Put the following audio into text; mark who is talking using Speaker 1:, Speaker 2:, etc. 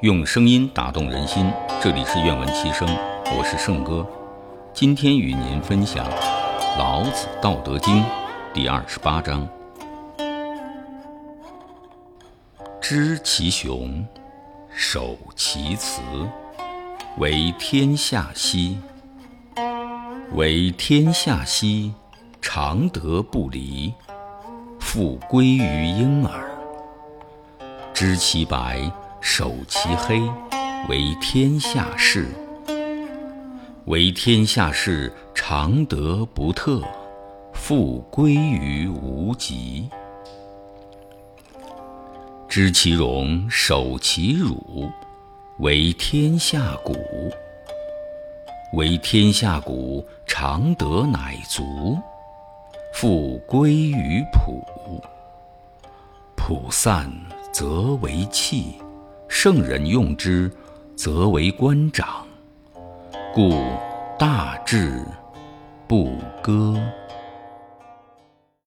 Speaker 1: 用声音打动人心，这里是愿闻其声，我是圣哥。今天与您分享《老子·道德经》第二十八章：知其雄，守其雌，为天下溪。为天下溪，常德不离，复归于婴儿。知其白，守其黑，为天下事。为天下事，常德不特，复归于无极。知其荣，守其辱，为天下谷。为天下谷，常德乃足，复归于朴。朴散。则为器，圣人用之，则为官长。故大智不割。